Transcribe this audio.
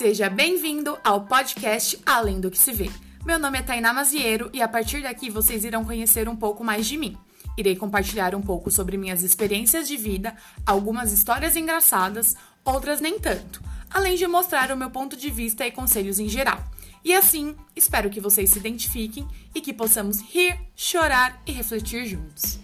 Seja bem-vindo ao podcast Além do que se vê. Meu nome é Tainá Maziero e a partir daqui vocês irão conhecer um pouco mais de mim. Irei compartilhar um pouco sobre minhas experiências de vida, algumas histórias engraçadas, outras nem tanto, além de mostrar o meu ponto de vista e conselhos em geral. E assim, espero que vocês se identifiquem e que possamos rir, chorar e refletir juntos.